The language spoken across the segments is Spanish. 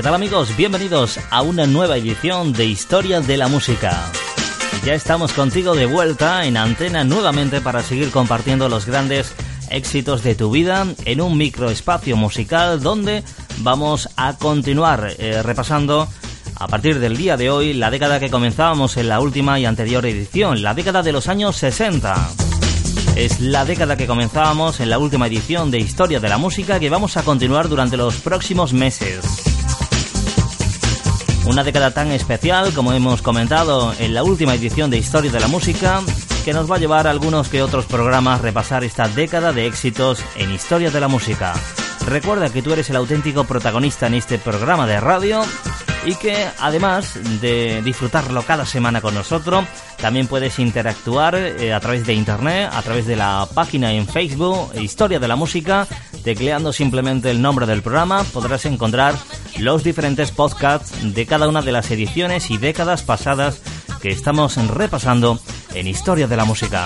¿Qué tal amigos? Bienvenidos a una nueva edición de Historia de la Música. Ya estamos contigo de vuelta en antena nuevamente para seguir compartiendo los grandes éxitos de tu vida en un microespacio musical donde vamos a continuar eh, repasando a partir del día de hoy la década que comenzábamos en la última y anterior edición, la década de los años 60. Es la década que comenzábamos en la última edición de Historia de la Música que vamos a continuar durante los próximos meses. Una década tan especial, como hemos comentado en la última edición de Historia de la Música, que nos va a llevar a algunos que otros programas repasar esta década de éxitos en Historia de la Música. Recuerda que tú eres el auténtico protagonista en este programa de radio y que además de disfrutarlo cada semana con nosotros, también puedes interactuar eh, a través de internet, a través de la página en Facebook Historia de la Música, tecleando simplemente el nombre del programa, podrás encontrar los diferentes podcasts de cada una de las ediciones y décadas pasadas que estamos repasando en Historia de la Música.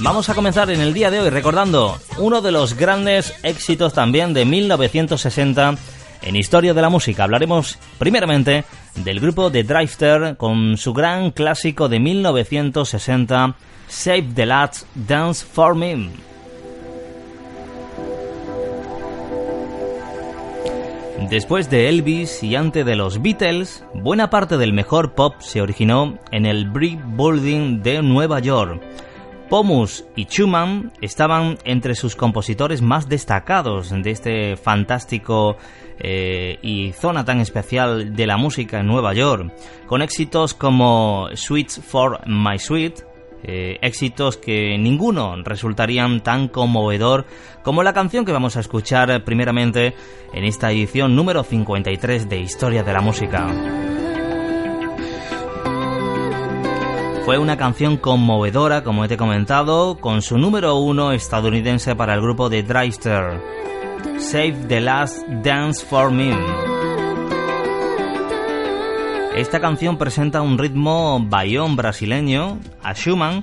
Vamos a comenzar en el día de hoy recordando uno de los grandes éxitos también de 1960 en Historia de la Música. Hablaremos primeramente del grupo The Drifter con su gran clásico de 1960, Save the Lads Dance for Me. Después de Elvis y antes de los Beatles, buena parte del mejor pop se originó en el Brick Building de Nueva York. Pomus y Schumann estaban entre sus compositores más destacados de este fantástico eh, y zona tan especial de la música en Nueva York, con éxitos como Sweets for My Sweet, eh, éxitos que ninguno resultarían tan conmovedor como la canción que vamos a escuchar primeramente en esta edición número 53 de Historia de la Música. Fue una canción conmovedora, como he comentado, con su número uno estadounidense para el grupo de Dreister, Save the Last Dance for Me. Esta canción presenta un ritmo bayón brasileño. A Schumann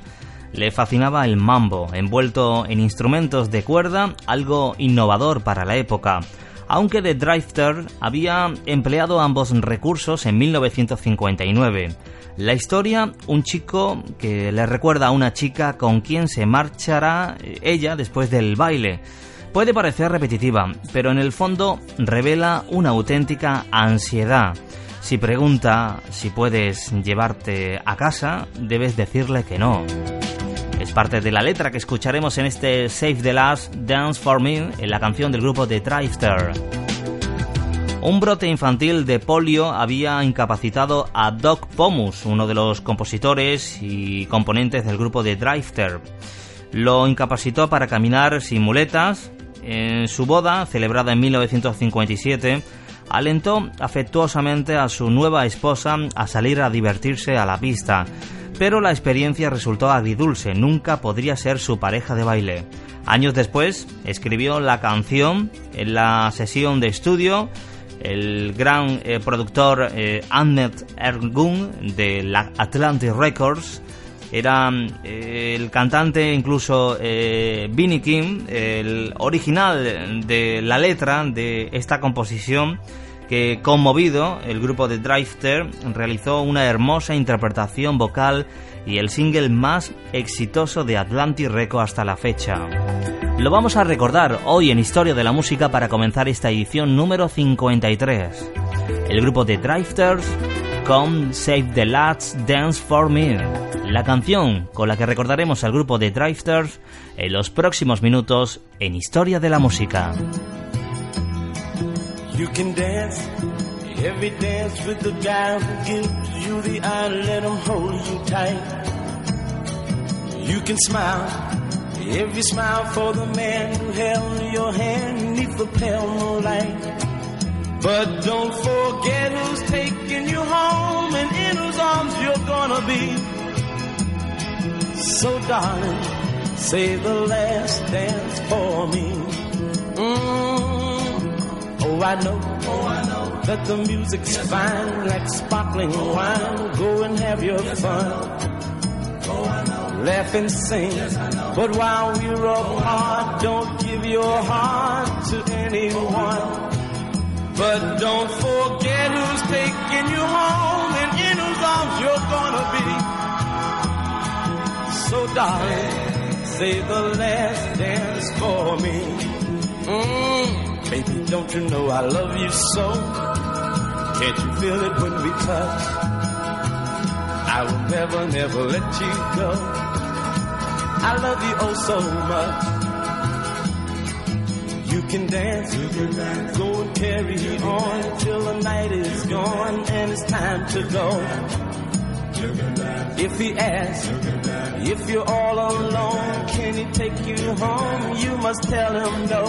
le fascinaba el mambo, envuelto en instrumentos de cuerda, algo innovador para la época. Aunque The Drifter había empleado ambos recursos en 1959. La historia, un chico que le recuerda a una chica con quien se marchará ella después del baile. Puede parecer repetitiva, pero en el fondo revela una auténtica ansiedad. Si pregunta si puedes llevarte a casa, debes decirle que no. Es parte de la letra que escucharemos en este Save the Last Dance for Me, en la canción del grupo The Drifter. Un brote infantil de polio había incapacitado a Doc Pomus, uno de los compositores y componentes del grupo de Drifter. Lo incapacitó para caminar sin muletas. En su boda, celebrada en 1957, alentó afectuosamente a su nueva esposa a salir a divertirse a la pista, pero la experiencia resultó agridulce, nunca podría ser su pareja de baile. Años después, escribió la canción en la sesión de estudio el gran eh, productor eh, Ahmed Ergun de la Atlantic Records era eh, el cantante incluso eh, King, el original de la letra de esta composición que conmovido el grupo de Drifter realizó una hermosa interpretación vocal y el single más exitoso de Atlantic Records hasta la fecha. Lo vamos a recordar hoy en Historia de la Música para comenzar esta edición número 53. El grupo de Drifters con Save the Last Dance for Me, la canción con la que recordaremos al grupo de Drifters en los próximos minutos en Historia de la Música. You can dance, every dance with the guy who gives you the eye, let him hold you tight. You can smile, every smile for the man who held your hand neath the pale moonlight. But don't forget who's taking you home and in whose arms you're gonna be. So darling, say the last dance for me. Mm. Oh, I know, oh, I know that the music's fine like sparkling wine. Go and have your fun. Oh, Laugh and sing, but while we're apart, don't give your heart to anyone. But don't forget who's taking you home and in whose arms you're gonna be. So darling, say the last dance for me. Mm, baby, don't you know I love you so? Can't you feel it when we touch? I will never, never let you go. I love you oh so much. You can dance, you can dance. go and carry on till the night is gone and it's time to go. If he asks, if you're all alone, can he take you home? You must tell him no.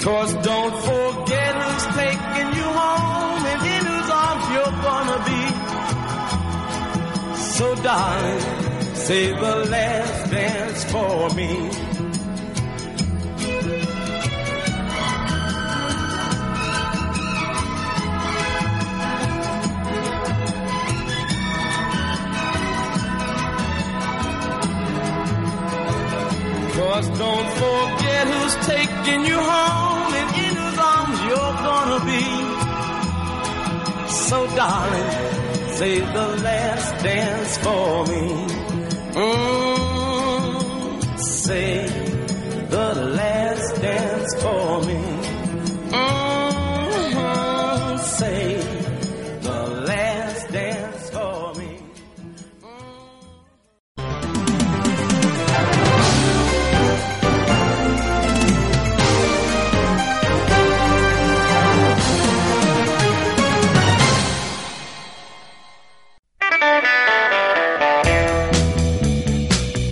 Cause don't forget who's taking you home and in whose arms you're gonna be. So darling, say the last dance for me. Cause don't forget who's taking you home and in whose arms you're gonna be. So darling, save the last dance for me. Mm, say the last dance for me.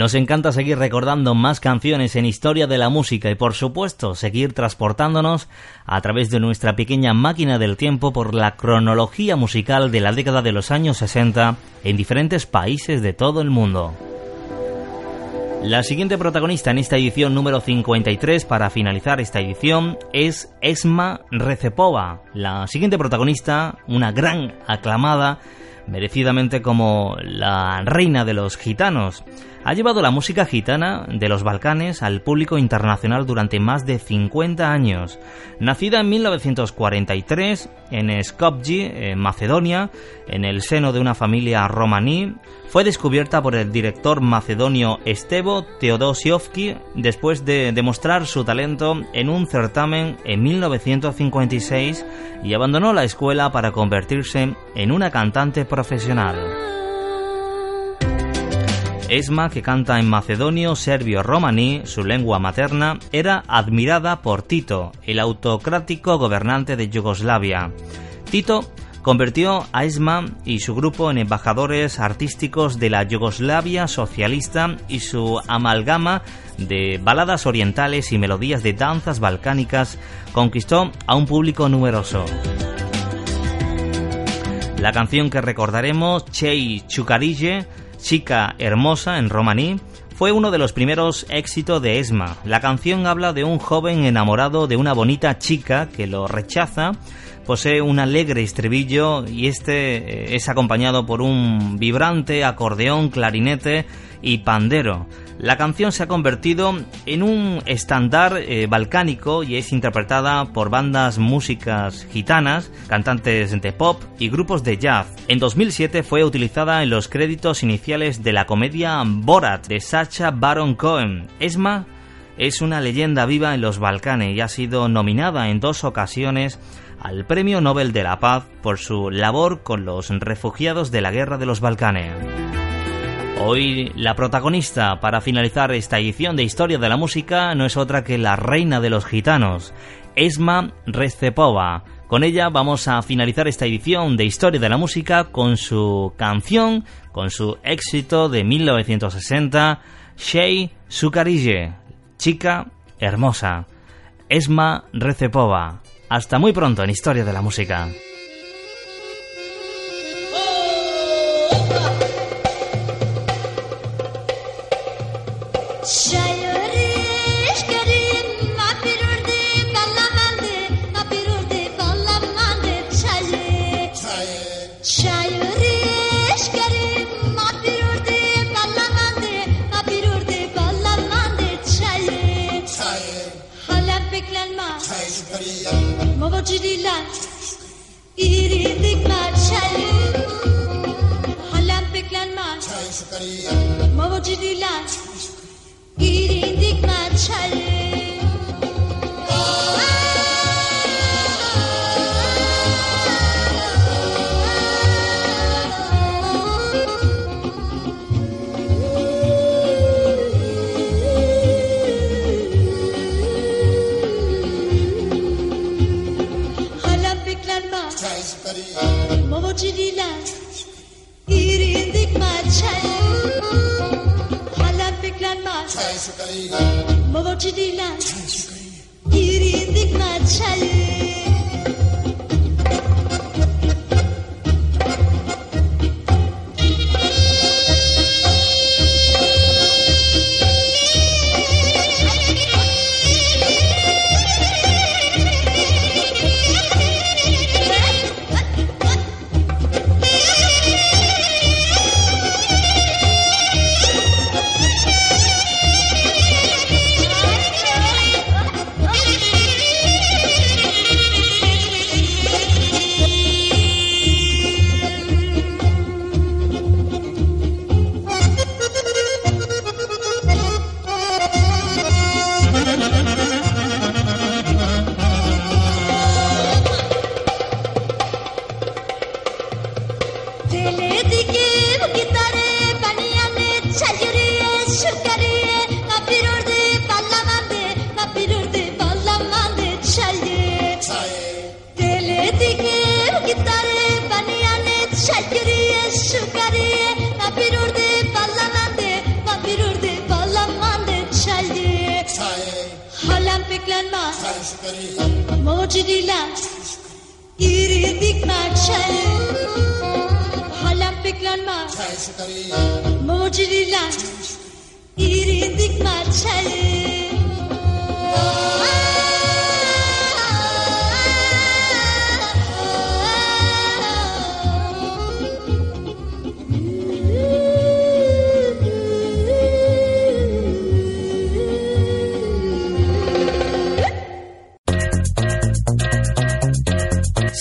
Nos encanta seguir recordando más canciones en historia de la música y por supuesto seguir transportándonos a través de nuestra pequeña máquina del tiempo por la cronología musical de la década de los años 60 en diferentes países de todo el mundo. La siguiente protagonista en esta edición número 53 para finalizar esta edición es Esma Recepova. La siguiente protagonista, una gran aclamada, merecidamente como la reina de los gitanos ha llevado la música gitana de los Balcanes al público internacional durante más de 50 años. Nacida en 1943 en Skopje, en Macedonia, en el seno de una familia romaní, fue descubierta por el director macedonio Estevo Teodosiovski después de demostrar su talento en un certamen en 1956 y abandonó la escuela para convertirse en una cantante profesional. Esma, que canta en macedonio, serbio, romaní, su lengua materna, era admirada por Tito, el autocrático gobernante de Yugoslavia. Tito convirtió a Esma y su grupo en embajadores artísticos de la Yugoslavia socialista y su amalgama de baladas orientales y melodías de danzas balcánicas conquistó a un público numeroso. La canción que recordaremos, Chukarije, Chica Hermosa en romaní, fue uno de los primeros éxitos de Esma. La canción habla de un joven enamorado de una bonita chica que lo rechaza, posee un alegre estribillo y este eh, es acompañado por un vibrante acordeón, clarinete y pandero. La canción se ha convertido en un estándar eh, balcánico y es interpretada por bandas músicas gitanas, cantantes de pop y grupos de jazz. En 2007 fue utilizada en los créditos iniciales de la comedia Borat de Sacha Baron Cohen. Esma es una leyenda viva en los Balcanes y ha sido nominada en dos ocasiones al Premio Nobel de la Paz por su labor con los refugiados de la Guerra de los Balcanes. Hoy la protagonista para finalizar esta edición de Historia de la Música no es otra que la reina de los gitanos, Esma Recepova. Con ella vamos a finalizar esta edición de Historia de la Música con su canción, con su éxito de 1960, Shei Sukarije, chica hermosa. Esma Recepova. Hasta muy pronto en Historia de la Música. Mava cidilat, irindik maçalı. gitare baneanet şalgeriye şukariye Papir urdu ballamande papir urdu ballamande şalgeriye Halam peklenmez Mocidila İri dikmek şalgeriye Halam peklenmez Mocidila İri dikmek şalgeriye